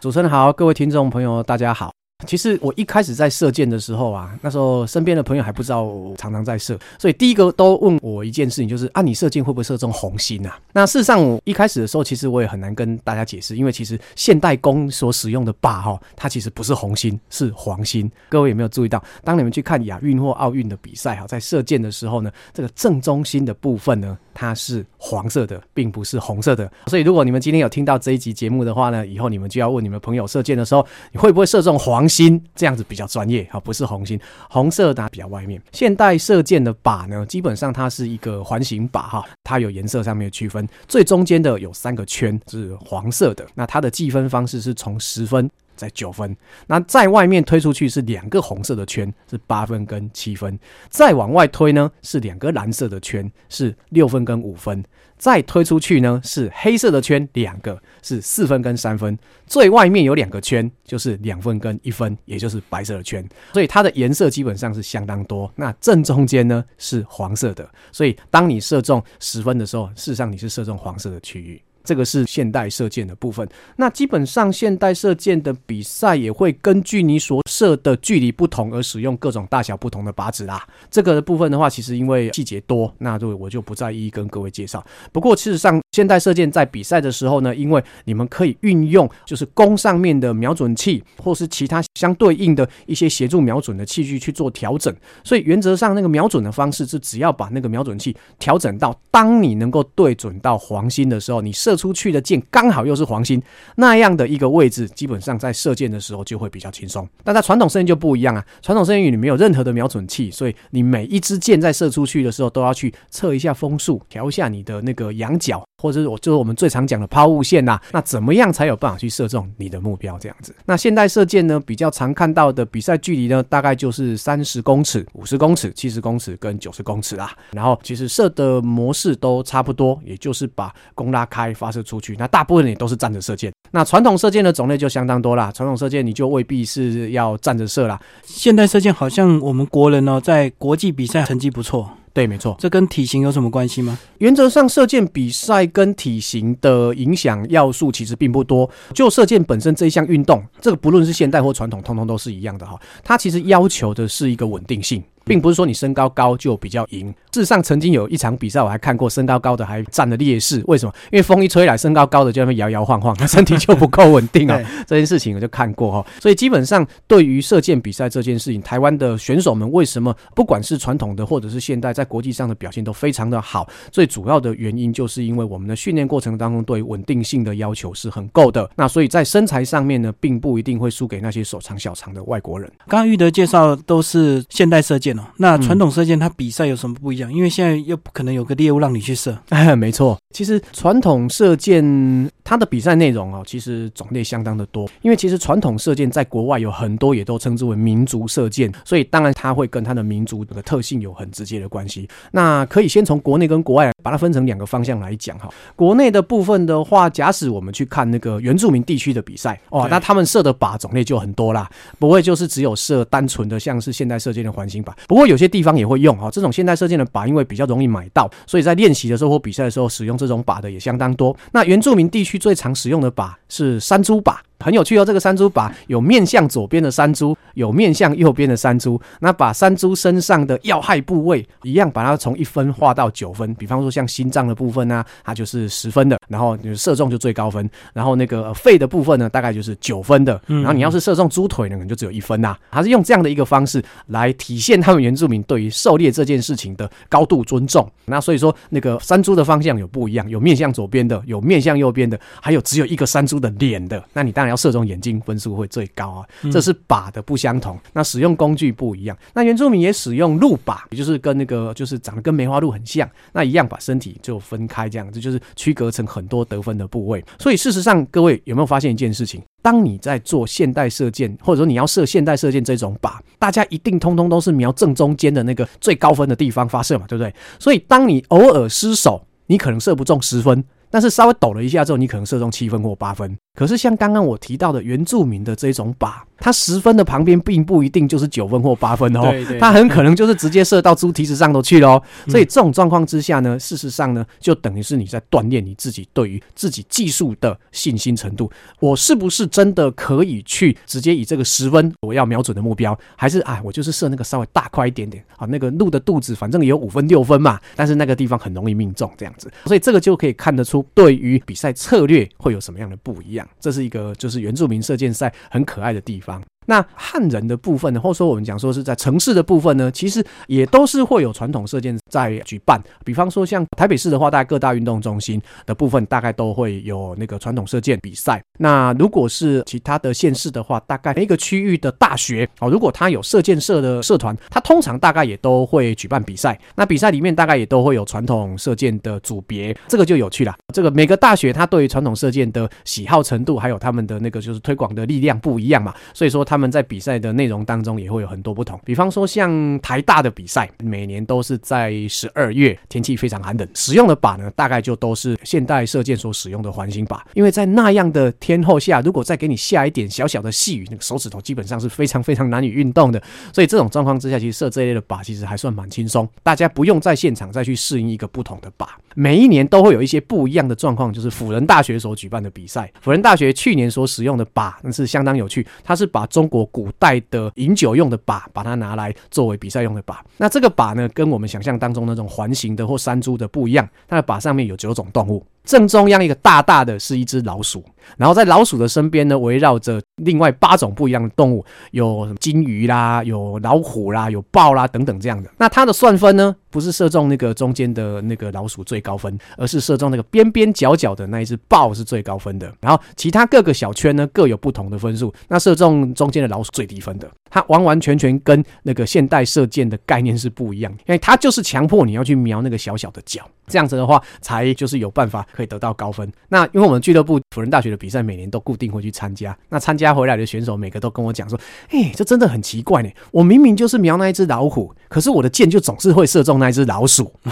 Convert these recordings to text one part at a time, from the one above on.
主持人好，各位听众朋友，大家好。其实我一开始在射箭的时候啊，那时候身边的朋友还不知道我常常在射，所以第一个都问我一件事情，就是啊，你射箭会不会射中红心啊？那事实上，我一开始的时候，其实我也很难跟大家解释，因为其实现代弓所使用的靶哈，它其实不是红心，是黄心。各位有没有注意到，当你们去看亚运或奥运的比赛哈，在射箭的时候呢，这个正中心的部分呢，它是黄色的，并不是红色的。所以如果你们今天有听到这一集节目的话呢，以后你们就要问你们朋友射箭的时候，你会不会射中黄？心这样子比较专业啊，不是红心，红色的比较外面。现代射箭的靶呢，基本上它是一个环形靶哈，它有颜色上面的区分，最中间的有三个圈是黄色的，那它的计分方式是从十分。在九分，那在外面推出去是两个红色的圈，是八分跟七分；再往外推呢是两个蓝色的圈，是六分跟五分；再推出去呢是黑色的圈两个，是四分跟三分；最外面有两个圈，就是两分跟一分，也就是白色的圈。所以它的颜色基本上是相当多。那正中间呢是黄色的，所以当你射中十分的时候，事实上你是射中黄色的区域。这个是现代射箭的部分。那基本上现代射箭的比赛也会根据你所射的距离不同而使用各种大小不同的靶子啦。这个部分的话，其实因为细节多，那就我就不再一一跟各位介绍。不过事实上，现代射箭在比赛的时候呢，因为你们可以运用就是弓上面的瞄准器，或是其他相对应的一些协助瞄准的器具去做调整，所以原则上那个瞄准的方式是只要把那个瞄准器调整到当你能够对准到黄心的时候，你射。出去的箭刚好又是黄心那样的一个位置，基本上在射箭的时候就会比较轻松。但在传统射箭就不一样啊，传统射箭你没有任何的瞄准器，所以你每一支箭在射出去的时候都要去测一下风速，调一下你的那个仰角。或者是我就是我们最常讲的抛物线呐，那怎么样才有办法去射中你的目标？这样子，那现代射箭呢，比较常看到的比赛距离呢，大概就是三十公尺、五十公尺、七十公尺跟九十公尺啦。然后其实射的模式都差不多，也就是把弓拉开发射出去。那大部分也都是站着射箭。那传统射箭的种类就相当多啦，传统射箭你就未必是要站着射啦。现代射箭好像我们国人呢，在国际比赛成绩不错。对，没错，这跟体型有什么关系吗？原则上，射箭比赛跟体型的影响要素其实并不多。就射箭本身这一项运动，这个不论是现代或传统，通通都是一样的哈。它其实要求的是一个稳定性。并不是说你身高高就比较赢。事实上，曾经有一场比赛，我还看过身高高的还占了劣势。为什么？因为风一吹来，身高高的就那边摇摇晃晃，他 身体就不够稳定啊。这件事情我就看过哈。所以基本上，对于射箭比赛这件事情，台湾的选手们为什么不管是传统的或者是现代，在国际上的表现都非常的好？最主要的原因就是因为我们的训练过程当中对稳定性的要求是很够的。那所以在身材上面呢，并不一定会输给那些手长小长的外国人。刚刚玉德介绍都是现代射箭。那传统射箭它比赛有什么不一样？因为现在又不可能有个猎物让你去射。哎，没错，其实传统射箭它的比赛内容哦，其实种类相当的多。因为其实传统射箭在国外有很多也都称之为民族射箭，所以当然它会跟它的民族的特性有很直接的关系。那可以先从国内跟国外把它分成两个方向来讲哈。国内的部分的话，假使我们去看那个原住民地区的比赛哦，那他们射的靶种类就很多啦，不会就是只有射单纯的像是现代射箭的环形靶。不过有些地方也会用哈，这种现代射箭的靶，因为比较容易买到，所以在练习的时候或比赛的时候使用这种靶的也相当多。那原住民地区最常使用的靶是山猪靶。很有趣哦，这个山猪把有面向左边的山猪，有面向右边的山猪。那把山猪身上的要害部位一样，把它从一分画到九分。比方说像心脏的部分呢，它就是十分的，然后就射中就最高分。然后那个肺的部分呢，大概就是九分的。然后你要是射中猪腿呢，可能就只有一分呐。它是用这样的一个方式来体现他们原住民对于狩猎这件事情的高度尊重。那所以说，那个山猪的方向有不一样，有面向左边的，有面向右边的，还有只有一个山猪的脸的。那你当然。要射中眼睛，分数会最高啊！这是靶的不相同，那使用工具不一样。那原住民也使用鹿靶，也就是跟那个就是长得跟梅花鹿很像，那一样把身体就分开，这样子就是区隔成很多得分的部位。所以事实上，各位有没有发现一件事情？当你在做现代射箭，或者说你要射现代射箭这种靶，大家一定通通都是瞄正中间的那个最高分的地方发射嘛，对不对？所以当你偶尔失手，你可能射不中十分。但是稍微抖了一下之后，你可能射中七分或八分。可是像刚刚我提到的原住民的这种靶，它十分的旁边并不一定就是九分或八分哦，它很可能就是直接射到猪蹄子上头去喽。所以这种状况之下呢，事实上呢，就等于是你在锻炼你自己对于自己技术的信心程度。我是不是真的可以去直接以这个十分我要瞄准的目标，还是啊，我就是射那个稍微大块一点点啊，那个鹿的肚子反正也有五分六分嘛，但是那个地方很容易命中这样子。所以这个就可以看得出对于比赛策略会有什么样的不一样。这是一个就是原住民射箭赛很可爱的地方。那汉人的部分呢，或者说我们讲说是在城市的部分呢，其实也都是会有传统射箭在举办。比方说像台北市的话，大概各大运动中心的部分大概都会有那个传统射箭比赛。那如果是其他的县市的话，大概每个区域的大学哦，如果他有射箭社的社团，他通常大概也都会举办比赛。那比赛里面大概也都会有传统射箭的组别，这个就有趣了。这个每个大学他对于传统射箭的喜好程度，还有他们的那个就是推广的力量不一样嘛，所以说他。他们在比赛的内容当中也会有很多不同，比方说像台大的比赛，每年都是在十二月，天气非常寒冷，使用的靶呢，大概就都是现代射箭所使用的环形靶，因为在那样的天候下，如果再给你下一点小小的细雨，那个手指头基本上是非常非常难以运动的，所以这种状况之下，其实射这一类的靶其实还算蛮轻松，大家不用在现场再去适应一个不同的靶，每一年都会有一些不一样的状况，就是辅仁大学所举办的比赛，辅仁大学去年所使用的靶那是相当有趣，它是把中中国古代的饮酒用的把，把它拿来作为比赛用的把。那这个把呢，跟我们想象当中那种环形的或山猪的不一样。它的把上面有九种动物，正中央一个大大的是一只老鼠，然后在老鼠的身边呢，围绕着另外八种不一样的动物，有金鱼啦，有老虎啦，有豹啦等等这样的。那它的算分呢，不是射中那个中间的那个老鼠最高分，而是射中那个边边角角的那一只豹是最高分的。然后其他各个小圈呢各有不同的分数。那射中中间的老鼠最低分的，它完完全全跟那个现代射箭的概念是不一样，因为它就是强迫你要去瞄那个小小的角，这样子的话才就是有办法可以得到高分。那因为我们俱乐部辅仁大学的比赛每年都固定会去参加，那参加回来的选手每个都跟我讲说：“哎，这真的很奇怪呢，我明明就是瞄那一只老虎，可是我的箭就总是会射中那一只老鼠。”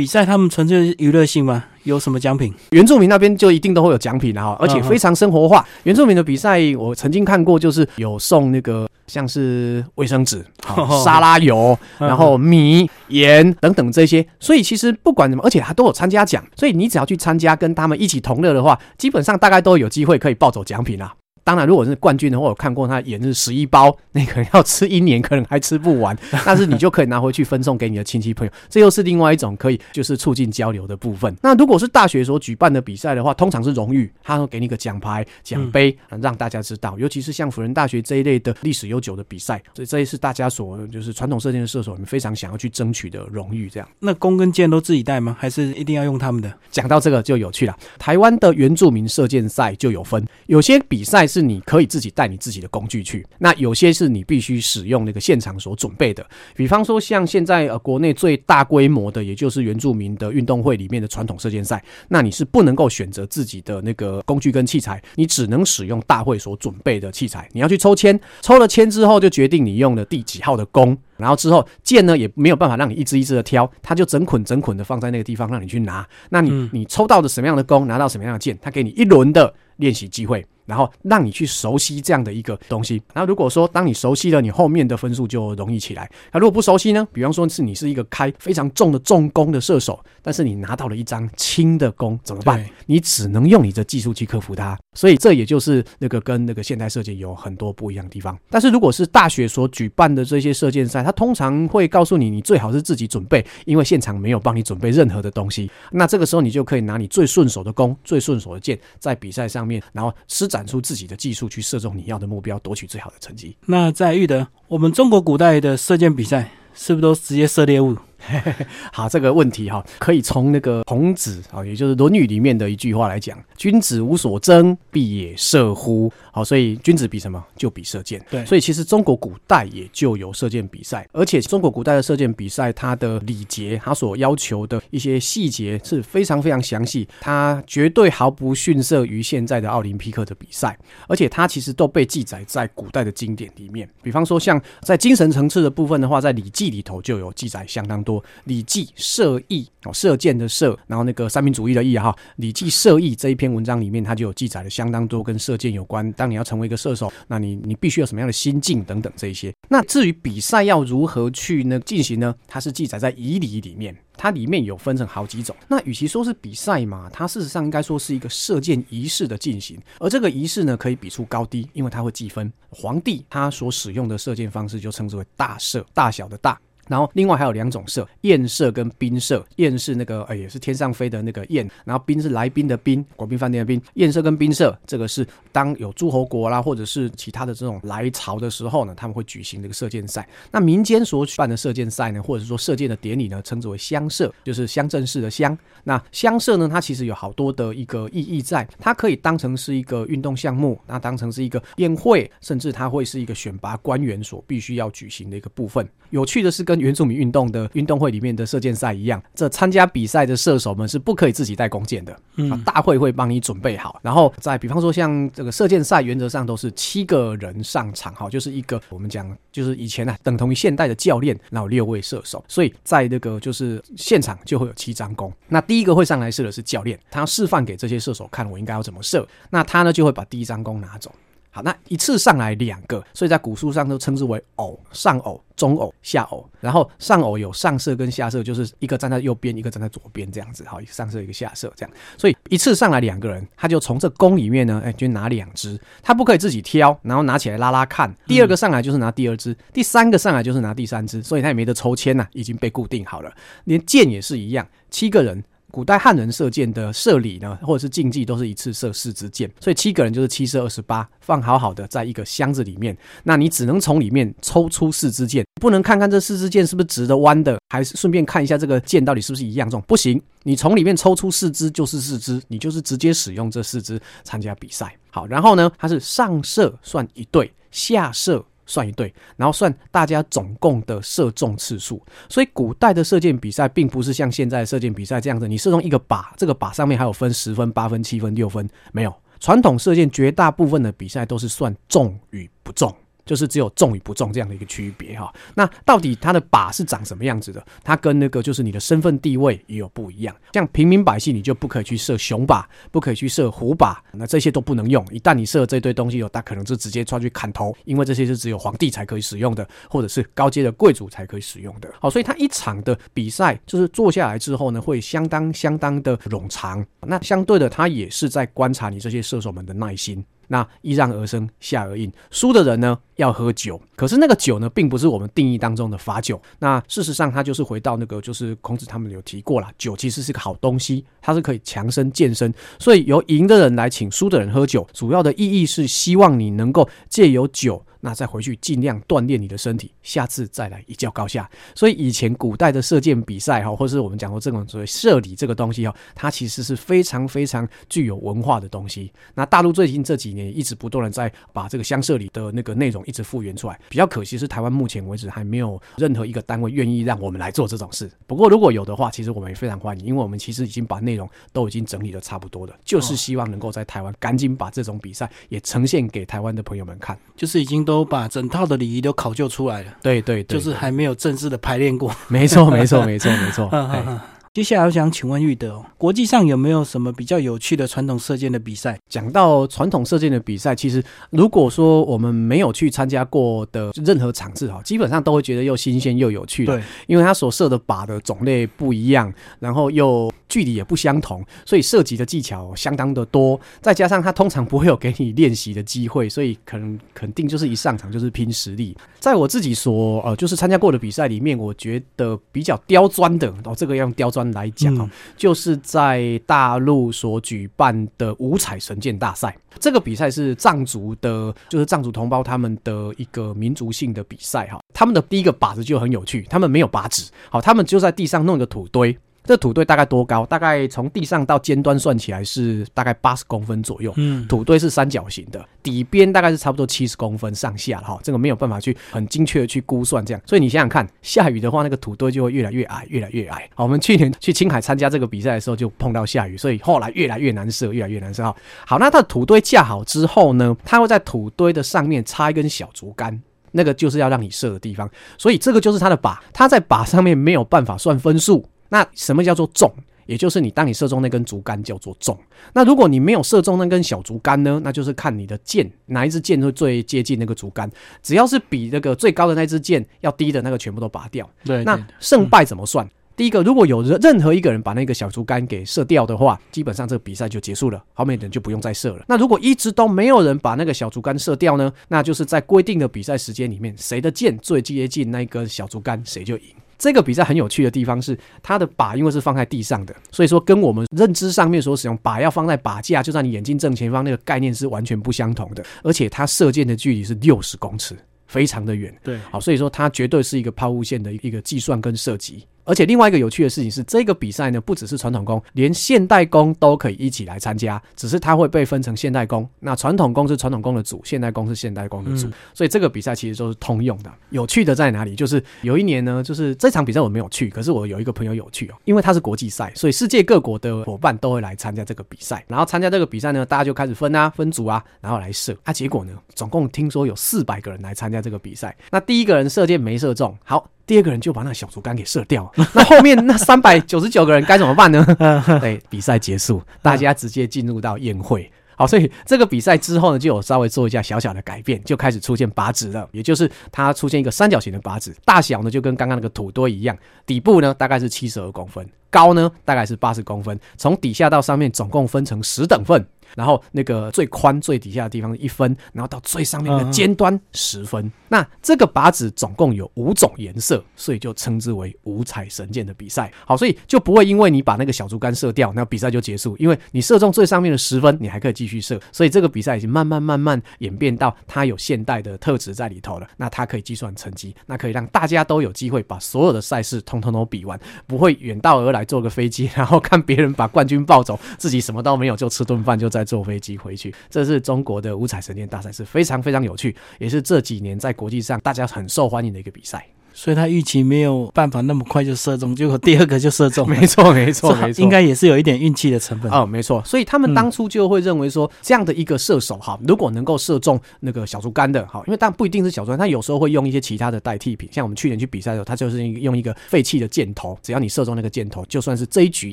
比赛他们纯粹娱乐性吗？有什么奖品？原住民那边就一定都会有奖品的哈，而且非常生活化。原住民的比赛我曾经看过，就是有送那个像是卫生纸、沙拉油，然后米、盐等等这些。所以其实不管怎么，而且还都有参加奖。所以你只要去参加，跟他们一起同乐的话，基本上大概都有机会可以抱走奖品啦。当然，如果是冠军的话，我看过他演是十一包，那个要吃一年，可能还吃不完。但是你就可以拿回去分送给你的亲戚朋友，这又是另外一种可以就是促进交流的部分。那如果是大学所举办的比赛的话，通常是荣誉，他会给你个奖牌、奖杯，让大家知道。尤其是像辅仁大学这一类的历史悠久的比赛，所以这也是大家所就是传统射箭的射手们非常想要去争取的荣誉。这样，那弓跟箭都自己带吗？还是一定要用他们的？讲到这个就有趣了。台湾的原住民射箭赛就有分，有些比赛是你可以自己。带你自己的工具去，那有些是你必须使用那个现场所准备的，比方说像现在呃国内最大规模的，也就是原住民的运动会里面的传统射箭赛，那你是不能够选择自己的那个工具跟器材，你只能使用大会所准备的器材。你要去抽签，抽了签之后就决定你用的第几号的弓，然后之后箭呢也没有办法让你一支一支的挑，它就整捆整捆的放在那个地方让你去拿。那你你抽到的什么样的弓，拿到什么样的箭，它给你一轮的练习机会。然后让你去熟悉这样的一个东西。那如果说当你熟悉了，你后面的分数就容易起来。那如果不熟悉呢？比方说是你是一个开非常重的重弓的射手，但是你拿到了一张轻的弓，怎么办？你只能用你的技术去克服它。所以这也就是那个跟那个现代射箭有很多不一样的地方。但是如果是大学所举办的这些射箭赛，它通常会告诉你，你最好是自己准备，因为现场没有帮你准备任何的东西。那这个时候你就可以拿你最顺手的弓、最顺手的箭，在比赛上面，然后施展。展出自己的技术去射中你要的目标，夺取最好的成绩。那在玉德，我们中国古代的射箭比赛是不是都直接射猎物？好，这个问题哈，可以从那个孔子啊，也就是《论语》里面的一句话来讲：“君子无所争，必也射乎？”好，所以君子比什么？就比射箭。对，所以其实中国古代也就有射箭比赛，而且中国古代的射箭比赛，它的礼节，它所要求的一些细节是非常非常详细，它绝对毫不逊色于现在的奥林匹克的比赛，而且它其实都被记载在古代的经典里面。比方说，像在精神层次的部分的话，在《礼记》里头就有记载相当多。多，《礼记·射义》哦，射箭的射，然后那个三民主义的义哈，《礼记·射义》这一篇文章里面，它就有记载了相当多跟射箭有关。当你要成为一个射手，那你你必须有什么样的心境等等这一些。那至于比赛要如何去呢进行呢？它是记载在《仪礼》里面。它里面有分成好几种，那与其说是比赛嘛，它事实上应该说是一个射箭仪式的进行，而这个仪式呢可以比出高低，因为它会计分。皇帝他所使用的射箭方式就称之为大射，大小的大。然后另外还有两种射，雁射跟宾射。雁是那个，呃，也是天上飞的那个雁，然后宾是来宾的宾，国宾饭店的宾。雁射跟宾色，这个是当有诸侯国啦，或者是其他的这种来朝的时候呢，他们会举行这个射箭赛。那民间所举办的射箭赛呢，或者说射箭的典礼呢，称之为乡射，就是乡镇式的乡。那乡射呢，它其实有好多的一个意义在，它可以当成是一个运动项目，那当成是一个宴会，甚至它会是一个选拔官员所必须要举行的一个部分。有趣的是，跟原住民运动的运动会里面的射箭赛一样，这参加比赛的射手们是不可以自己带弓箭的。嗯，大会会帮你准备好，然后在比方说像这个射箭赛，原则上都是七个人上场，哈，就是一个我们讲就是以前呢等同于现代的教练，然后六位射手，所以在那个就是现场就会有七张弓。那第一个会上来射的是教练，他示范给这些射手看我应该要怎么射，那他呢就会把第一张弓拿走。好，那一次上来两个，所以在古书上都称之为偶，上偶、中偶、下偶。然后上偶有上色跟下色，就是一个站在右边，一个站在左边这样子。好，一个上色一个下色这样。所以一次上来两个人，他就从这弓里面呢，哎，就拿两只，他不可以自己挑，然后拿起来拉拉看。第二个上来就是拿第二只，第三个上来就是拿第三只，所以他也没得抽签呐，已经被固定好了。连箭也是一样，七个人。古代汉人射箭的射礼呢，或者是竞技，都是一次射四支箭，所以七个人就是七射二十八，放好好的在一个箱子里面。那你只能从里面抽出四支箭，不能看看这四支箭是不是直的、弯的，还是顺便看一下这个箭到底是不是一样重，不行。你从里面抽出四支就是四支，你就是直接使用这四支参加比赛。好，然后呢，它是上射算一队，下射。算一对，然后算大家总共的射中次数。所以古代的射箭比赛并不是像现在射箭比赛这样子，你射中一个靶，这个靶上面还有分十分、八分、七分、六分，没有。传统射箭绝大部分的比赛都是算中与不中。就是只有中与不中这样的一个区别哈，那到底它的靶是长什么样子的？它跟那个就是你的身份地位也有不一样。像平民百姓，你就不可以去射熊靶，不可以去射虎靶，那这些都不能用。一旦你射这堆东西，有大可能就直接抓去砍头，因为这些是只有皇帝才可以使用的，或者是高阶的贵族才可以使用的。好，所以它一场的比赛就是做下来之后呢，会相当相当的冗长。那相对的，它也是在观察你这些射手们的耐心。那依让而生，下而应，输的人呢要喝酒，可是那个酒呢，并不是我们定义当中的罚酒。那事实上，它就是回到那个，就是孔子他们有提过了，酒其实是个好东西，它是可以强身健身。所以由赢的人来请输的人喝酒，主要的意义是希望你能够借由酒。那再回去尽量锻炼你的身体，下次再来一较高下。所以以前古代的射箭比赛哈，或是我们讲过这种所谓射礼这个东西哈，它其实是非常非常具有文化的东西。那大陆最近这几年一直不断的在把这个乡社里的那个内容一直复原出来。比较可惜是台湾目前为止还没有任何一个单位愿意让我们来做这种事。不过如果有的话，其实我们也非常欢迎，因为我们其实已经把内容都已经整理的差不多了，就是希望能够在台湾赶紧把这种比赛也呈现给台湾的朋友们看，就是已经。都把整套的礼仪都考究出来了，对对，就是还没有正式的排练过。没错，没错，没错，没错。接下来我想请问玉德，国际上有没有什么比较有趣的传统射箭的比赛？讲到传统射箭的比赛，其实如果说我们没有去参加过的任何场次哈，基本上都会觉得又新鲜又有趣。对，因为它所射的靶的种类不一样，然后又距离也不相同，所以涉及的技巧相当的多。再加上它通常不会有给你练习的机会，所以可能肯定就是一上场就是拼实力。在我自己所呃就是参加过的比赛里面，我觉得比较刁钻的哦，这个要用刁钻。来讲哦，就是在大陆所举办的五彩神剑大赛，这个比赛是藏族的，就是藏族同胞他们的一个民族性的比赛哈。他们的第一个靶子就很有趣，他们没有靶子，好，他们就在地上弄一个土堆。这土堆大概多高？大概从地上到尖端算起来是大概八十公分左右。嗯，土堆是三角形的，底边大概是差不多七十公分上下哈。这个没有办法去很精确的去估算这样，所以你想想看，下雨的话，那个土堆就会越来越矮，越来越矮。好，我们去年去青海参加这个比赛的时候，就碰到下雨，所以后来越来越难射，越来越难射。哈，好，那它的土堆架好之后呢，它会在土堆的上面插一根小竹竿。那个就是要让你射的地方。所以这个就是它的靶，它在靶上面没有办法算分数。那什么叫做中？也就是你当你射中那根竹竿叫做中。那如果你没有射中那根小竹竿呢？那就是看你的箭哪一支箭会最接近那个竹竿。只要是比那个最高的那支箭要低的那个，全部都拔掉。对，那胜败怎么算？第一个，如果有任任何一个人把那个小竹竿给射掉的话，基本上这个比赛就结束了，后面的人就不用再射了。那如果一直都没有人把那个小竹竿射掉呢？那就是在规定的比赛时间里面，谁的箭最接近那根小竹竿，谁就赢。这个比赛很有趣的地方是，它的靶因为是放在地上的，所以说跟我们认知上面所使用靶要放在靶架，就在你眼睛正前方那个概念是完全不相同的。而且它射箭的距离是六十公尺，非常的远。对，好，所以说它绝对是一个抛物线的一个计算跟射击。而且另外一个有趣的事情是，这个比赛呢，不只是传统工，连现代工都可以一起来参加。只是它会被分成现代工，那传统工是传统工的组，现代工是现代工的组。所以这个比赛其实都是通用的。有趣的在哪里？就是有一年呢，就是这场比赛我没有去，可是我有一个朋友有去哦，因为它是国际赛，所以世界各国的伙伴都会来参加这个比赛。然后参加这个比赛呢，大家就开始分啊，分组啊，然后来射。啊，结果呢，总共听说有四百个人来参加这个比赛。那第一个人射箭没射中，好。第二个人就把那小竹竿给射掉，那后面那三百九十九个人该怎么办呢？对，比赛结束，大家直接进入到宴会。好，所以这个比赛之后呢，就有稍微做一下小小的改变，就开始出现靶子了，也就是它出现一个三角形的靶子，大小呢就跟刚刚那个土堆一样，底部呢大概是七十二公分，高呢大概是八十公分，从底下到上面总共分成十等份。然后那个最宽最底下的地方一分，然后到最上面的尖端十分。那这个靶子总共有五种颜色，所以就称之为五彩神箭的比赛。好，所以就不会因为你把那个小竹竿射掉，那比赛就结束。因为你射中最上面的十分，你还可以继续射。所以这个比赛已经慢慢慢慢演变到它有现代的特质在里头了。那它可以计算成绩，那可以让大家都有机会把所有的赛事通通都比完，不会远道而来坐个飞机，然后看别人把冠军抱走，自己什么都没有，就吃顿饭就在。再坐飞机回去，这是中国的五彩神殿大赛，是非常非常有趣，也是这几年在国际上大家很受欢迎的一个比赛。所以他预期没有办法那么快就射中，结果第二个就射中。没错，没错，没错，应该也是有一点运气的成分。哦，没错。所以他们当初就会认为说，这样的一个射手哈，如果能够射中那个小竹竿的哈，因为但不一定是小竹竿，他有时候会用一些其他的代替品。像我们去年去比赛的时候，他就是用一个废弃的箭头，只要你射中那个箭头，就算是这一局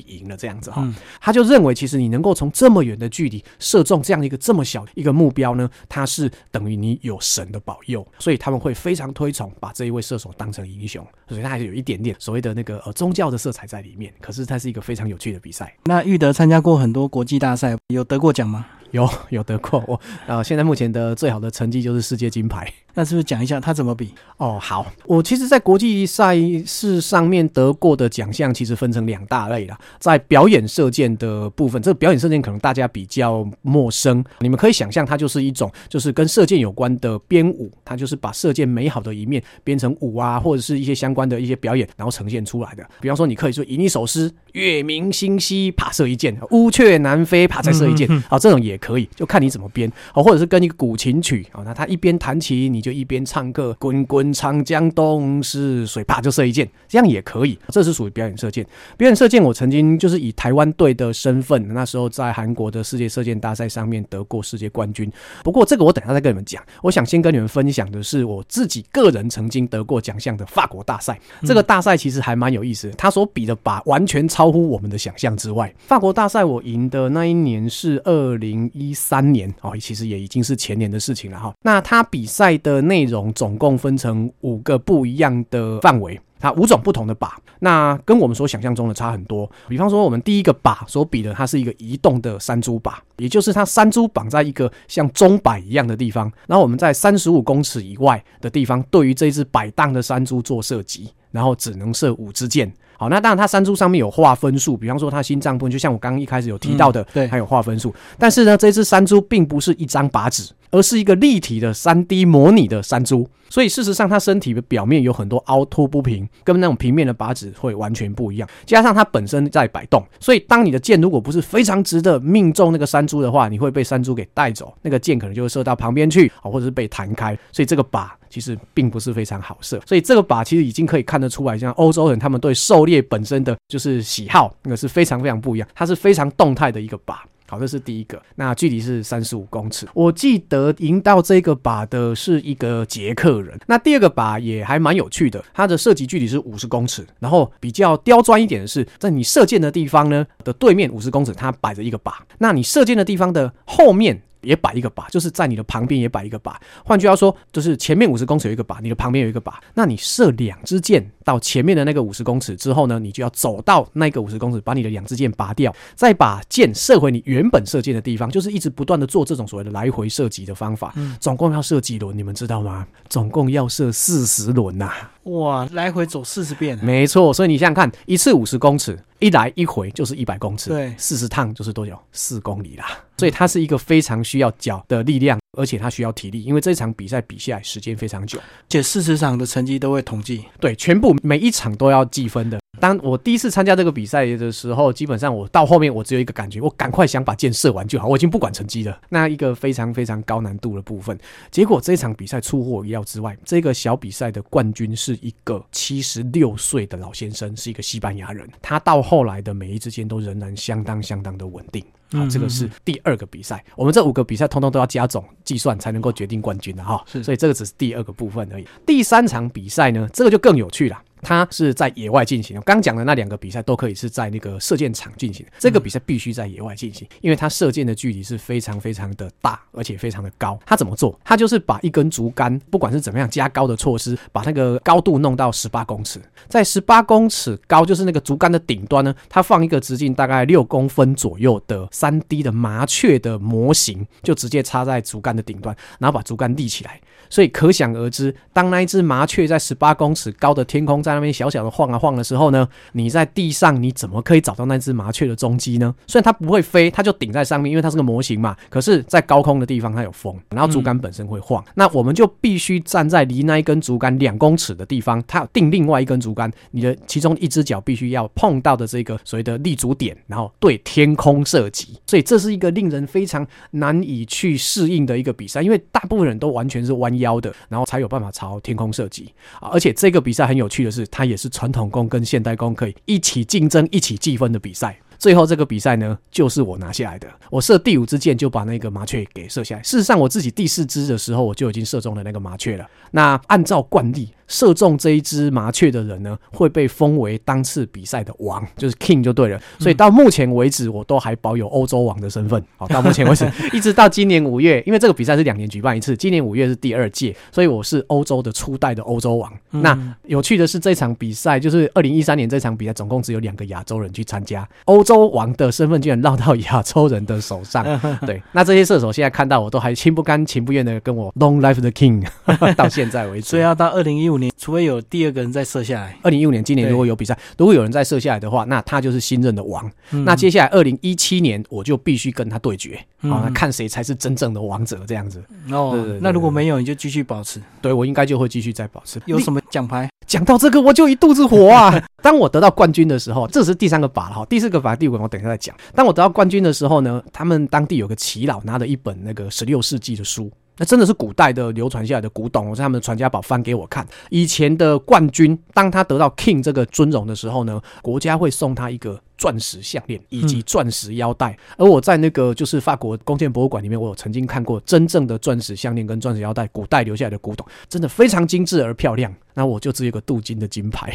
赢了这样子哈。他就认为，其实你能够从这么远的距离射中这样一个这么小一个目标呢，它是等于你有神的保佑，所以他们会非常推崇把这一位射手当成英雄。所以它还是有一点点所谓的那个呃宗教的色彩在里面，可是它是一个非常有趣的比赛。那玉德参加过很多国际大赛，有得过奖吗？有有得过，我呃现在目前的最好的成绩就是世界金牌。那是不是讲一下他怎么比？哦，好，我其实，在国际赛事上面得过的奖项，其实分成两大类啦。在表演射箭的部分，这个表演射箭可能大家比较陌生，你们可以想象，它就是一种就是跟射箭有关的编舞，它就是把射箭美好的一面编成舞啊，或者是一些相关的一些表演，然后呈现出来的。比方说，你可以说吟一首诗：“月明星稀，爬射一箭；乌鹊南飞，爬再射一箭。”啊，这种也可以，就看你怎么编。好，或者是跟一个古琴曲啊，那他一边弹琴，你就。就一边唱歌，滚滚长江东逝水，啪就射一箭，这样也可以。这是属于表演射箭。表演射箭，我曾经就是以台湾队的身份，那时候在韩国的世界射箭大赛上面得过世界冠军。不过这个我等下再跟你们讲。我想先跟你们分享的是我自己个人曾经得过奖项的法国大赛。这个大赛其实还蛮有意思，他所比的靶完全超乎我们的想象之外。法国大赛我赢的那一年是二零一三年哦，其实也已经是前年的事情了哈。那他比赛的。内容总共分成五个不一样的范围，它五种不同的靶，那跟我们所想象中的差很多。比方说，我们第一个靶所比的，它是一个移动的山猪靶，也就是它山猪绑在一个像钟摆一样的地方，然后我们在三十五公尺以外的地方，对于这只摆荡的山猪做射击，然后只能射五支箭。好，那当然它山猪上面有划分数，比方说它心脏部分，就像我刚刚一开始有提到的，对，它有划分数。但是呢，这只山猪并不是一张靶纸。而是一个立体的三 D 模拟的山猪，所以事实上它身体的表面有很多凹凸不平，跟那种平面的靶纸会完全不一样。加上它本身在摆动，所以当你的箭如果不是非常直的命中那个山猪的话，你会被山猪给带走，那个箭可能就会射到旁边去啊，或者是被弹开。所以这个靶其实并不是非常好射。所以这个靶其实已经可以看得出来，像欧洲人他们对狩猎本身的就是喜好，那个是非常非常不一样。它是非常动态的一个靶。好，这是第一个。那距离是三十五公尺。我记得赢到这个靶的是一个捷克人。那第二个靶也还蛮有趣的，它的射击距离是五十公尺。然后比较刁钻一点的是，在你射箭的地方呢的对面五十公尺，它摆着一个靶。那你射箭的地方的后面。也摆一个靶，就是在你的旁边也摆一个靶。换句话说，就是前面五十公尺有一个靶，你的旁边有一个靶。那你射两支箭到前面的那个五十公尺之后呢，你就要走到那个五十公尺，把你的两支箭拔掉，再把箭射回你原本射箭的地方，就是一直不断的做这种所谓的来回射击的方法。嗯总共要射几轮？你们知道吗？总共要射四十轮呐！哇，来回走四十遍。没错，所以你想想看，一次五十公尺，一来一回就是一百公尺，对，四十趟就是多久？四公里啦。所以它是一个非常需要脚的力量，而且他需要体力，因为这场比赛比下来时间非常久，且四十场的成绩都会统计，对，全部每一场都要计分的。当我第一次参加这个比赛的时候，基本上我到后面我只有一个感觉，我赶快想把箭射完就好，我已经不管成绩了。那一个非常非常高难度的部分，结果这场比赛出乎我意料之外，这个小比赛的冠军是一个七十六岁的老先生，是一个西班牙人，他到后来的每一支箭都仍然相当相当的稳定。好，这个是第二个比赛。我们这五个比赛通通都要加总计算才能够决定冠军的哈。是，所以这个只是第二个部分而已。第三场比赛呢，这个就更有趣了。它是在野外进行，刚讲的那两个比赛都可以是在那个射箭场进行，这个比赛必须在野外进行，因为它射箭的距离是非常非常的大，而且非常的高。它怎么做？它就是把一根竹竿，不管是怎么样加高的措施，把那个高度弄到十八公尺，在十八公尺高，就是那个竹竿的顶端呢，它放一个直径大概六公分左右的三 D 的麻雀的模型，就直接插在竹竿的顶端，然后把竹竿立起来。所以可想而知，当那一只麻雀在十八公尺高的天空在那边小小的晃啊晃的时候呢，你在地上你怎么可以找到那只麻雀的踪迹呢？虽然它不会飞，它就顶在上面，因为它是个模型嘛。可是，在高空的地方它有风，然后竹竿本身会晃，那我们就必须站在离那一根竹竿两公尺的地方，它定另外一根竹竿，你的其中一只脚必须要碰到的这个所谓的立足点，然后对天空射击。所以这是一个令人非常难以去适应的一个比赛，因为大部分人都完全是弯。腰的，然后才有办法朝天空射击啊！而且这个比赛很有趣的是，它也是传统弓跟现代弓可以一起竞争、一起计分的比赛。最后这个比赛呢，就是我拿下来的。我射第五支箭就把那个麻雀给射下来。事实上，我自己第四支的时候，我就已经射中了那个麻雀了。那按照惯例。射中这一只麻雀的人呢，会被封为当次比赛的王，就是 king 就对了。所以到目前为止，我都还保有欧洲王的身份。好，到目前为止，一直到今年五月，因为这个比赛是两年举办一次，今年五月是第二届，所以我是欧洲的初代的欧洲王。那有趣的是，这场比赛就是二零一三年这场比赛，总共只有两个亚洲人去参加，欧洲王的身份居然落到亚洲人的手上。对，那这些射手现在看到我都还心不甘情不愿的跟我 long life the king，到现在为止。所以要到二零一五年。除非有第二个人再射下来，二零一五年今年如果有比赛，如果有人再射下来的话，那他就是新任的王。那接下来二零一七年我就必须跟他对决，啊，看谁才是真正的王者这样子。哦，那如果没有，你就继续保持。对我应该就会继续再保持。有什么奖牌？讲到这个我就一肚子火啊！当我得到冠军的时候，这是第三个靶了哈，第四个靶、第五个我等一下再讲。当我得到冠军的时候呢，他们当地有个耆老拿了一本那个十六世纪的书。那真的是古代的流传下来的古董，我在他们的传家宝翻给我看。以前的冠军，当他得到 king 这个尊荣的时候呢，国家会送他一个。钻石项链以及钻石腰带，而我在那个就是法国弓箭博物馆里面，我有曾经看过真正的钻石项链跟钻石腰带，古代留下来的古董，真的非常精致而漂亮。那我就只有个镀金的金牌，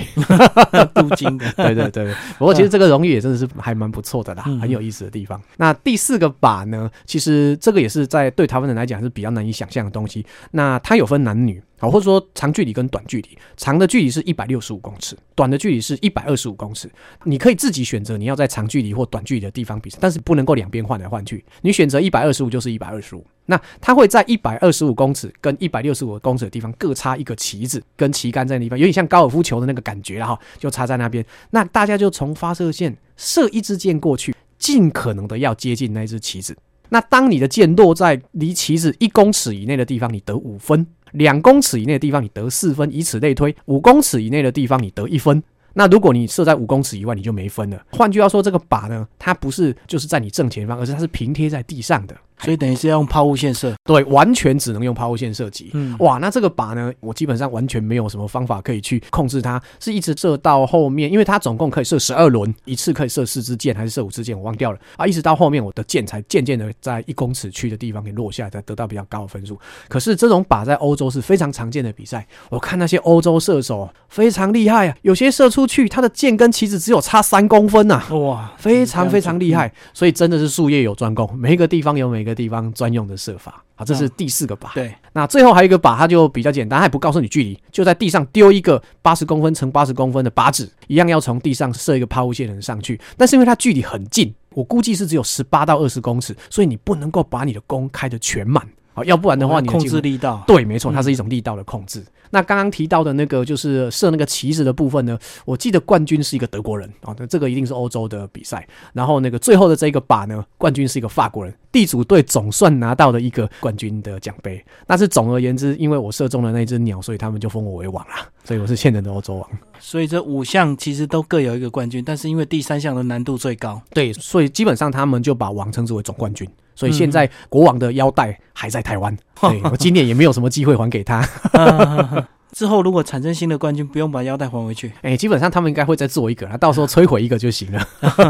镀金的，对对对。不过其实这个荣誉也真的是还蛮不错的啦，很有意思的地方。那第四个靶呢，其实这个也是在对台湾人来讲是比较难以想象的东西。那它有分男女。好，或者说长距离跟短距离，长的距离是一百六十五公尺，短的距离是一百二十五公尺。你可以自己选择你要在长距离或短距离的地方比赛，但是不能够两边换来换去。你选择一百二十五就是一百二十五，那它会在一百二十五公尺跟一百六十五公尺的地方各插一个旗子跟旗杆在那地方，有点像高尔夫球的那个感觉了哈，就插在那边。那大家就从发射线射一支箭过去，尽可能的要接近那支旗子。那当你的箭落在离旗子一公尺以内的地方，你得五分。两公尺以内的地方你得四分，以此类推。五公尺以内的地方你得一分。那如果你射在五公尺以外，你就没分了。换句话说，这个靶呢，它不是就是在你正前方，而是它是平贴在地上的。所以等于是要用抛物线射。对，完全只能用抛物线射击。嗯，哇，那这个靶呢，我基本上完全没有什么方法可以去控制它，是一直射到后面，因为它总共可以射十二轮，一次可以射四支箭还是射五支箭，我忘掉了啊。一直到后面，我的箭才渐渐的在一公尺区的地方给落下来，才得到比较高的分数。可是这种靶在欧洲是非常常见的比赛，我看那些欧洲射手非常厉害啊，有些射出去，他的箭跟旗子只有差三公分呐、哇，非常非常厉害，嗯所以真的是术业有专攻，每一个地方有每个地方专用的射法。好，这是第四个靶。对，那最后还有一个靶，它就比较简单，它也不告诉你距离，就在地上丢一个八十公分乘八十公分的靶纸，一样要从地上射一个抛物线人上去。但是因为它距离很近，我估计是只有十八到二十公尺，所以你不能够把你的弓开得全满。好，要不然的话，你的控制力道。对，没错，它嗯是一种力道的控制。那刚刚提到的那个就是射那个旗子的部分呢，我记得冠军是一个德国人啊，那这个一定是欧洲的比赛。然后那个最后的这个靶呢，冠军是一个法国人，地主队总算拿到了一个冠军的奖杯。但是总而言之，因为我射中了那只鸟，所以他们就封我为王啦，所以我是现任的欧洲王。所以这五项其实都各有一个冠军，但是因为第三项的难度最高，对，所以基本上他们就把王称之为总冠军。所以现在国王的腰带还在台湾，对我今年也没有什么机会还给他。之后如果产生新的冠军，不用把腰带还回去。哎、基本上他们应该会再做一个，那到时候 摧毁一个就行了。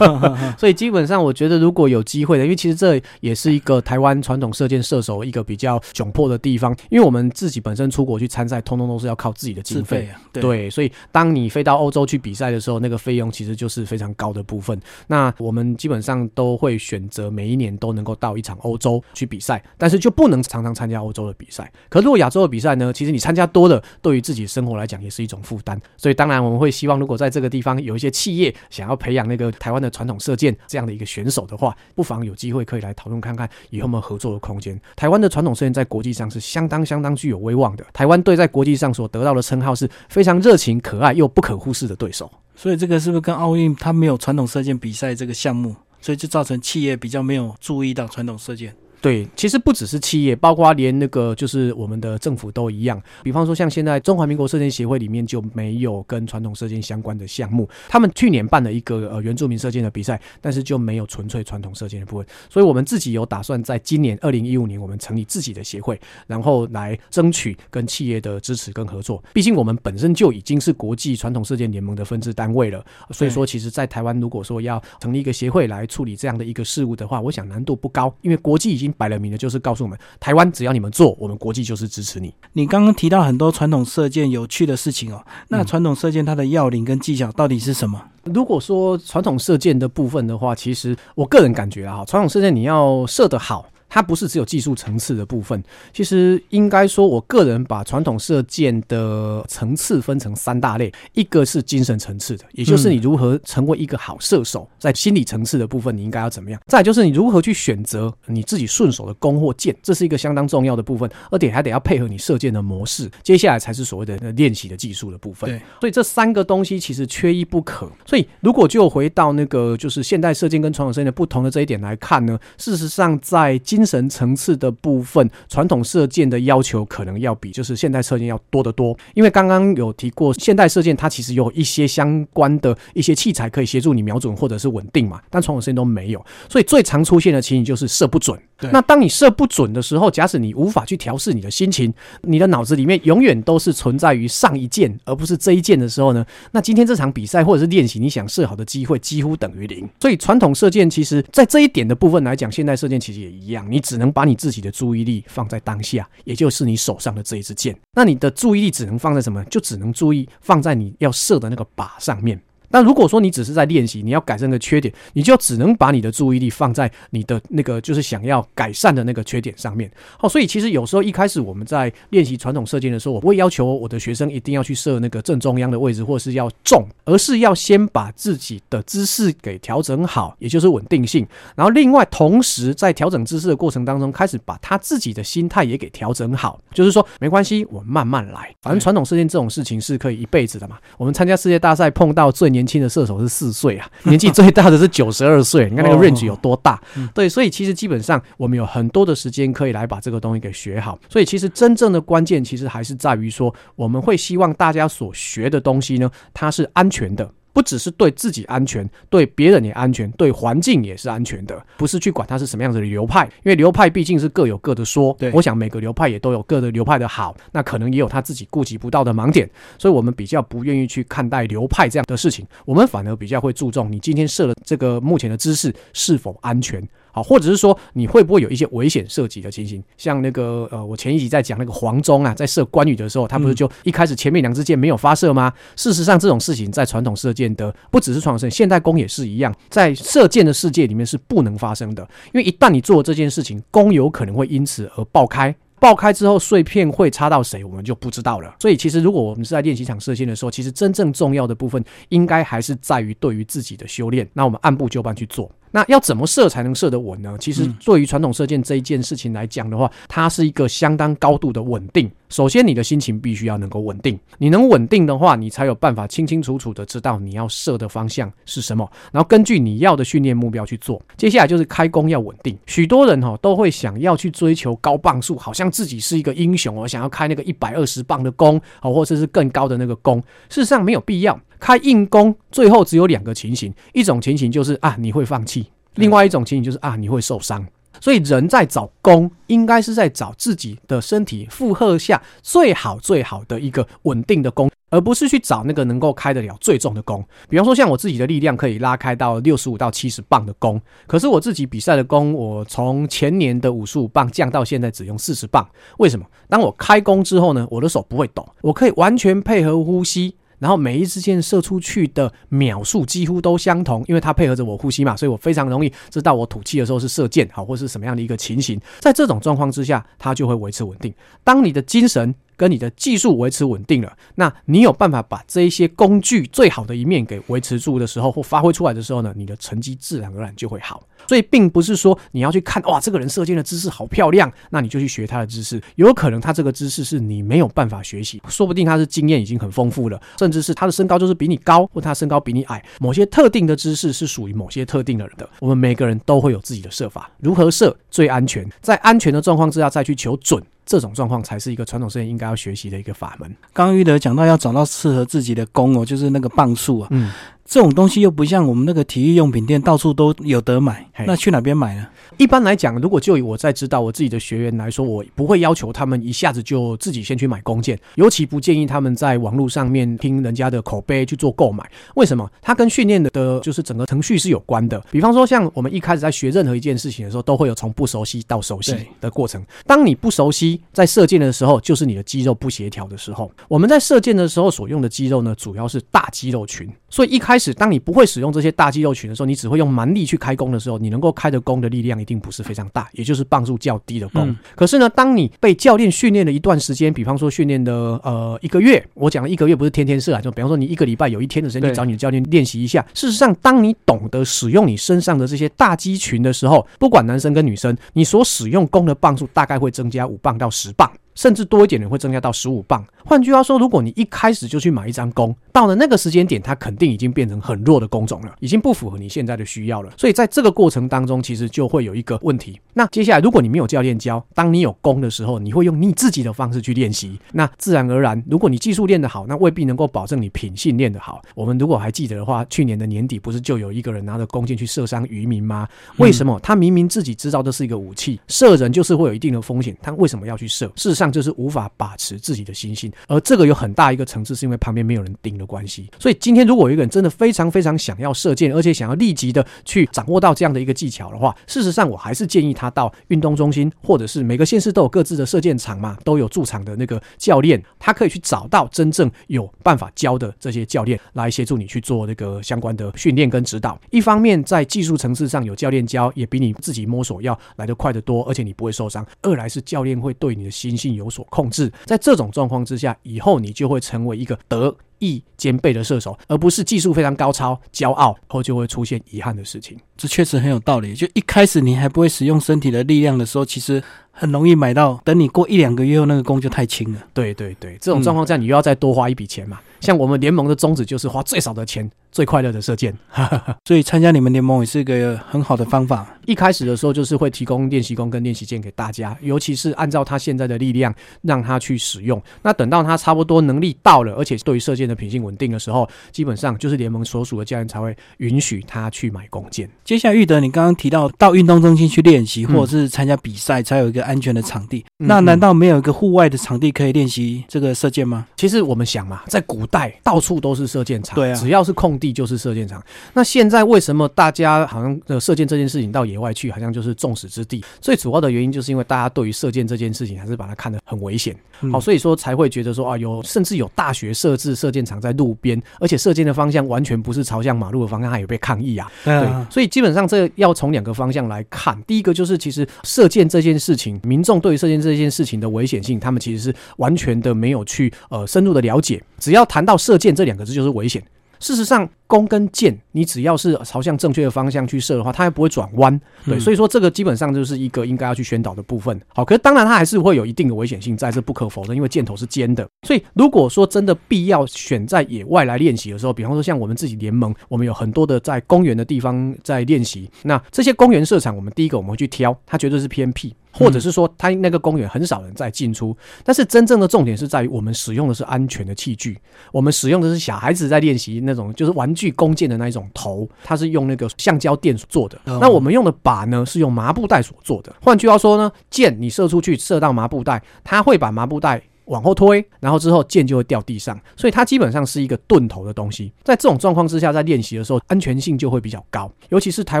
所以基本上，我觉得如果有机会的，因为其实这也是一个台湾传统射箭射手一个比较窘迫的地方，因为我们自己本身出国去参赛，通通都是要靠自己的经费费。啊，对，对，所以当你飞到欧洲去比赛的时候，那个费用其实就是非常高的部分。那我们基本上都会选择每一年都能够到一场欧洲去比赛，但是就不能常常参加欧洲的比赛。可如果亚洲的比赛呢，其实你参加多了，对于自己生活来讲也是一种负担。所以当然我们会希望，如果在这个地方有一些企业想要培养那个台湾的传统射箭这样的一个选手的话，不妨有机会可以来讨论看看以后有没有合作的空间。台湾的传统射箭在国际上是相当相当具有威望的，台湾队在国际上所得到的称号是非常热情、可爱又不可忽视的对手。所以这个是不是跟奥运它没有传统射箭比赛这个项目，所以就造成企业比较没有注意到传统射箭？对，其实不只是企业，包括连那个就是我们的政府都一样。比方说，像现在中华民国射箭协会里面就没有跟传统射箭相关的项目。他们去年办了一个呃原住民射箭的比赛，但是就没有纯粹传统射箭的部分。所以我们自己有打算在今年二零一五年，我们成立自己的协会，然后来争取跟企业的支持跟合作。毕竟我们本身就已经是国际传统射箭联盟的分支单位了，所以说其实，在台湾如果说要成立一个协会来处理这样的一个事务的话，我想难度不高，因为国际已经摆了明的，就是告诉我们，台湾只要你们做，我们国际就是支持你。你刚刚提到很多传统射箭有趣的事情哦，那嗯传统射箭它的要领跟技巧到底是什么？如果说传统射箭的部分的话，其实我个人感觉啊，传统射箭你要射得好。它不是只有技术层次的部分，其实应该说，我个人把传统射箭的层次分成三大类，一个是精神层次的，也就是你如何成为一个好射手，在心理层次的部分你应该要怎么样；再就是你如何去选择你自己顺手的弓或箭，这是一个相当重要的部分，而且还得要配合你射箭的模式。接下来才是所谓的呃练习的技术的部分。对，所以这三个东西其实缺一不可。所以如果就回到那个就是现代射箭跟传统射箭的不同的这一点来看呢，事实上在精神层次的部分，传统射箭的要求可能要比就是现代射箭要多得多。因为刚刚有提过，现代射箭它其实有一些相关的一些器材可以协助你瞄准或者是稳定嘛，但传统射箭都没有。所以最常出现的情形就是射不准。对那当你射不准的时候，假使你无法去调试你的心情，你的脑子里面永远都是存在于上一箭，而不是这一箭的时候呢，那今天这场比赛或者是练习，你想射好的机会几乎等于零。所以传统射箭其实在这一点的部分来讲，现代射箭其实也一样，你只能把你自己的注意力放在当下，也就是你手上的这一支箭。那你的注意力只能放在什么？就只能注意放在你要射的那个靶上面。那如果说你只是在练习，你要改正个缺点，你就只能把你的注意力放在你的那个就是想要改善的那个缺点上面。哦，所以其实有时候一开始我们在练习传统射箭的时候，我不会要求我的学生一定要去射那个正中央的位置，或是要重，而是要先把自己的姿势给调整好，也就是稳定性。然后另外同时在调整姿势的过程当中，开始把他自己的心态也给调整好，就是说没关系，我慢慢来。反正传统射箭这种事情是可以一辈子的嘛。我们参加世界大赛碰到最年轻的射手是四岁啊，年纪最大的是九十二岁，你看那个哦 range 有多大？对，所以其实基本上我们有很多的时间可以来把这个东西给学好。所以其实真正的关键其实还是在于说，我们会希望大家所学的东西呢，它是安全的。不只是对自己安全，对别人也安全，对环境也是安全的。不是去管它是什么样子的流派，因为流派毕竟是各有各的说。对我想每个流派也都有各的流派的好，那可能也有他自己顾及不到的盲点，所以我们比较不愿意去看待流派这样的事情，我们反而比较会注重你今天设的这个目前的姿势是否安全。好，或者是说你会不会有一些危险涉及的情形？像那个呃，我前一集在讲那个黄忠啊，在射关羽的时候，他不是就一开始前面两支箭没有发射吗？事实上，这种事情在传统射箭的不只是传统射箭，现代弓也是一样，在射箭的世界里面是不能发生的，因为一旦你做了这件事情，弓有可能会因此而爆开。爆开之后，碎片会插到谁，我们就不知道了。所以，其实如果我们是在练习场射箭的时候，其实真正重要的部分，应该还是在于对于自己的修炼。那我们按部就班去做。那要怎么射才能射得稳呢？其实，对于传统射箭这一件事情来讲的话，它是一个相当高度的稳定。首先，你的心情必须要能够稳定。你能稳定的话，你才有办法清清楚楚的知道你要射的方向是什么，然后根据你要的训练目标去做。接下来就是开弓要稳定。许多人哈都会想要去追求高磅数，好像自己是一个英雄哦，想要开那个一百二十磅的弓，哦，或者是更高的那个弓。事实上没有必要。开硬弓最后只有两个情形，一种情形就是啊你会放弃，另外一种情形就是啊你会受伤。所以人在找弓，应该是在找自己的身体负荷下最好最好的一个稳定的弓，而不是去找那个能够开得了最重的弓。比方说像我自己的力量可以拉开到六十五到七十磅的弓，可是我自己比赛的弓，我从前年的五十五磅降到现在只用四十磅。为什么？当我开弓之后呢，我的手不会抖，我可以完全配合呼吸。然后每一支箭射出去的秒数几乎都相同，因为它配合着我呼吸嘛，所以我非常容易知道我吐气的时候是射箭好，或是什么样的一个情形。在这种状况之下，它就会维持稳定。当你的精神跟你的技术维持稳定了，那你有办法把这一些工具最好的一面给维持住的时候，或发挥出来的时候呢，你的成绩自然而然就会好。所以并不是说你要去看哇，这个人射箭的姿势好漂亮，那你就去学他的姿势。有可能他这个姿势是你没有办法学习，说不定他是经验已经很丰富了，甚至是他的身高就是比你高，或他身高比你矮。某些特定的姿势是属于某些特定的人的。我们每个人都会有自己的射法，如何射最安全，在安全的状况之下再去求准。这种状况才是一个传统生意应该要学习的一个法门。刚刚玉德讲到要找到适合自己的弓哦，就是那个磅数啊。嗯，这种东西又不像我们那个体育用品店到处都有得买，那去哪边买呢？一般来讲，如果就以我在知道我自己的学员来说，我不会要求他们一下子就自己先去买弓箭，尤其不建议他们在网络上面听人家的口碑去做购买。为什么？它跟训练的的就是整个程序是有关的。比方说，像我们一开始在学任何一件事情的时候，都会有从不熟悉到熟悉的过程。当你不熟悉在射箭的时候，就是你的肌肉不协调的时候。我们在射箭的时候所用的肌肉呢，主要是大肌肉群。所以一开始，当你不会使用这些大肌肉群的时候，你只会用蛮力去开弓的时候，你能够开的弓的力量一定不是非常大，也就是磅数较低的弓。可是呢，当你被教练训练了一段时间，比方说训练的呃一个月，我讲了一个月不是天天射啊，就比方说你一个礼拜有一天的时间，你找你的教练练习一下。事实上，当你懂得使用你身上的这些大肌群的时候，不管男生跟女生，你所使用弓的磅数大概会增加五磅到十磅。甚至多一点的会增加到十五磅。换句话说，如果你一开始就去买一张弓，到了那个时间点，它肯定已经变成很弱的弓种了，已经不符合你现在的需要了。所以在这个过程当中，其实就会有一个问题。那接下来，如果你没有教练教，当你有弓的时候，你会用你自己的方式去练习，那自然而然，如果你技术练得好，那未必能够保证你品性练得好。我们如果还记得的话，去年的年底不是就有一个人拿着弓箭去射伤渔民吗？为什么？他明明自己知道这是一个武器，射人就是会有一定的风险，他为什么要去射？事实上。就是无法把持自己的心性，而这个有很大一个层次，是因为旁边没有人盯的关系。所以今天如果有一个人真的非常非常想要射箭，而且想要立即的去掌握到这样的一个技巧的话，事实上我还是建议他到运动中心，或者是每个县市都有各自的射箭场嘛，都有驻场的那个教练，他可以去找到真正有办法教的这些教练来协助你去做那个相关的训练跟指导。一方面在技术层次上有教练教，也比你自己摸索要来得快得多，而且你不会受伤。二来是教练会对你的心性。有所控制，在这种状况之下，以后你就会成为一个德意兼备的射手，而不是技术非常高超、骄傲后就会出现遗憾的事情。这确实很有道理。就一开始你还不会使用身体的力量的时候，其实很容易买到。等你过一两个月后，那个弓就太轻了。对对对，这种状况下你又要再多花一笔钱嘛？像我们联盟的宗旨就是花最少的钱，最快乐的射箭。所以参加你们联盟也是一个很好的方法。一开始的时候就是会提供练习弓跟练习箭给大家，尤其是按照他现在的力量让他去使用。那等到他差不多能力到了，而且对于射箭的品性稳定的时候，基本上就是联盟所属的教练才会允许他去买弓箭。接下来，玉德，你刚刚提到到运动中心去练习，或者是参加比赛，才有一个安全的场地。那难道没有一个户外的场地可以练习这个射箭吗？其实我们想嘛，在古代到处都是射箭场，对啊，只要是空地就是射箭场。那现在为什么大家好像呃射箭这件事情到野外去，好像就是众矢之的？最主要的原因就是因为大家对于射箭这件事情还是把它看得很危险，好，所以说才会觉得说啊，有甚至有大学设置射箭场在路边，而且射箭的方向完全不是朝向马路的方向，还有被抗议啊。对，所以基本上这要从两个方向来看，第一个就是其实射箭这件事情，民众对于射箭这件事情的危险性，他们其实是完全的没有去呃深入的了解，只要谈到射箭这两个字就是危险。事实上，弓跟箭，你只要是朝向正确的方向去射的话，它也不会转弯。对，所以说这个基本上就是一个应该要去宣导的部分。好，可是当然它还是会有一定的危险性在，这不可否认，因为箭头是尖的。所以如果说真的必要选在野外来练习的时候，比方说像我们自己联盟，我们有很多的在公园的地方在练习。那这些公园射场，我们第一个我们会去挑，它绝对是偏僻。或者是说，它那个公园很少人在进出，但是真正的重点是在于我们使用的是安全的器具，我们使用的是小孩子在练习那种就是玩具弓箭的那一种头，它是用那个橡胶垫做的。那我们用的靶呢，是用麻布袋所做的。换句话说呢，箭你射出去射到麻布袋，它会把麻布袋。往后推，然后之后箭就会掉地上，所以它基本上是一个钝头的东西。在这种状况之下，在练习的时候，安全性就会比较高。尤其是台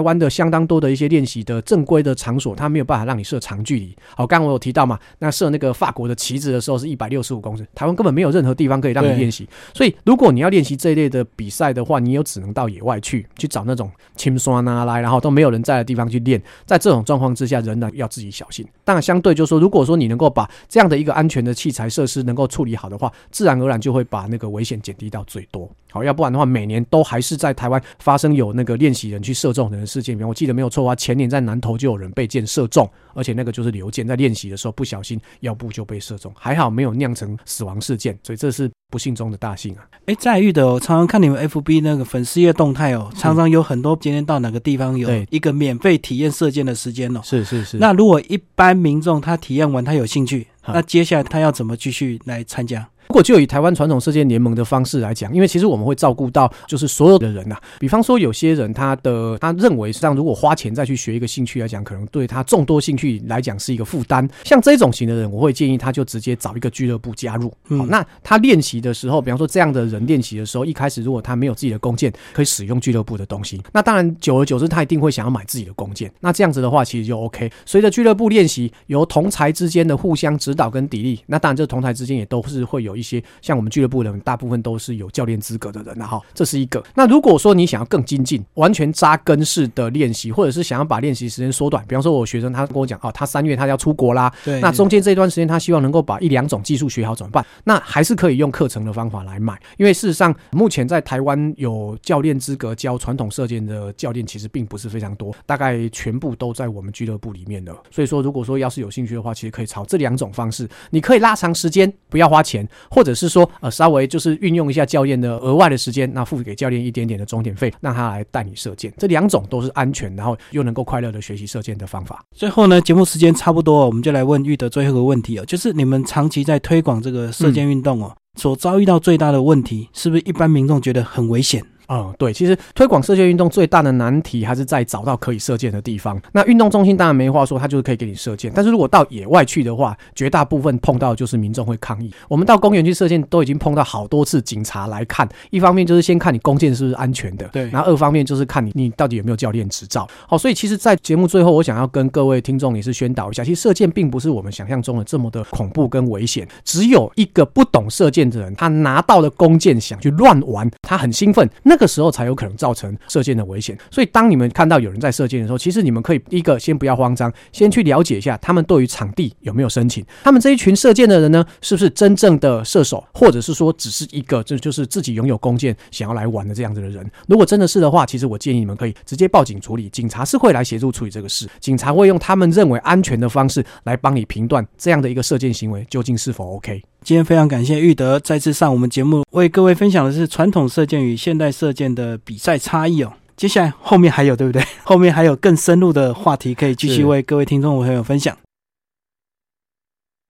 湾的相当多的一些练习的正规的场所，它没有办法让你射长距离。好，刚刚我有提到嘛，那射那个法国的旗子的时候是一百六十五公尺，台湾根本没有任何地方可以让你练习。所以，如果你要练习这一类的比赛的话，你又只能到野外去去找那种轻刷啊来，然后都没有人在的地方去练。在这种状况之下，仍然要自己小心。当然，相对就是说，如果说你能够把这样的一个安全的器材。设施能够处理好的话，自然而然就会把那个危险减低到最多。好，要不然的话，每年都还是在台湾发生有那个练习人去射中人的事件。比方我记得没有错啊，前年在南投就有人被箭射中，而且那个就是刘箭，在练习的时候不小心腰部就被射中，还好没有酿成死亡事件。所以这是不幸中的大幸啊！哎，在遇的，哦常常看你们 FB 那个粉丝页动态哦，常常有很多今天到哪个地方有一个免费体验射箭的时间哦。是是是。那如果一般民众他体验完他有兴趣。那接下来他要怎么继续来参加？如果就以台湾传统射箭联盟的方式来讲，因为其实我们会照顾到就是所有的人呐。比方说有些人他的他认为上如果花钱再去学一个兴趣来讲，可能对他众多兴趣来讲是一个负担。像这种型的人，我会建议他就直接找一个俱乐部加入。好，那他练习的时候，比方说这样的人练习的时候，一开始如果他没有自己的弓箭，可以使用俱乐部的东西。那当然久而久之，他一定会想要买自己的弓箭。那这样子的话，其实就 OK。随着俱乐部练习，由同才之间的互相指导跟砥砺，那当然这同台之间也都是会有一些像我们。俱乐部的人大部分都是有教练资格的人了哈，这是一个。那如果说你想要更精进、完全扎根式的练习，或者是想要把练习时间缩短，比方说我学生他跟我讲哦，他三月他要出国啦，对，那中间这段时间他希望能够把一两种技术学好怎么办？那还是可以用课程的方法来买，因为事实上目前在台湾有教练资格教传统射箭的教练其实并不是非常多，大概全部都在我们俱乐部里面的。所以说，如果说要是有兴趣的话，其实可以朝这两种方式，你可以拉长时间，不要花钱，或者是说呃。稍微就是运用一下教练的额外的时间，那付给教练一点点的钟点费，让他来带你射箭。这两种都是安全，然后又能够快乐的学习射箭的方法。最后呢，节目时间差不多，我们就来问玉德最后一个问题哦，就是你们长期在推广这个射箭运动哦，所遭遇到最大的问题，是不是一般民众觉得很危险？嗯，对，其实推广射箭运动最大的难题还是在找到可以射箭的地方。那运动中心当然没话说，它就是可以给你射箭。但是如果到野外去的话，绝大部分碰到就是民众会抗议。我们到公园去射箭都已经碰到好多次警察来看，一方面就是先看你弓箭是不是安全的，对，然后二方面就是看你你到底有没有教练执照。好，所以其实，在节目最后，我想要跟各位听众也是宣导一下，其实射箭并不是我们想象中的这么的恐怖跟危险。只有一个不懂射箭的人，他拿到了弓箭想去乱玩，他很兴奋，那这个时候才有可能。造成射箭的危险，所以当你们看到有人在射箭的时候，其实你们可以第一个先不要慌张，先去了解一下他们对于场地有没有申请，他们这一群射箭的人呢，是不是真正的射手，或者是说只是一个这就是自己拥有弓箭想要来玩的这样子的人？如果真的是的话，其实我建议你们可以直接报警处理，警察是会来协助处理这个事，警察会用他们认为安全的方式来帮你评断这样的一个射箭行为究竟是否 OK。今天非常感谢玉德再次上我们节目，为各位分享的是传统射箭与现代射箭的比赛差异哦。接下来后面还有对不对？后面还有更深入的话题可以继续为各位听众朋友分享。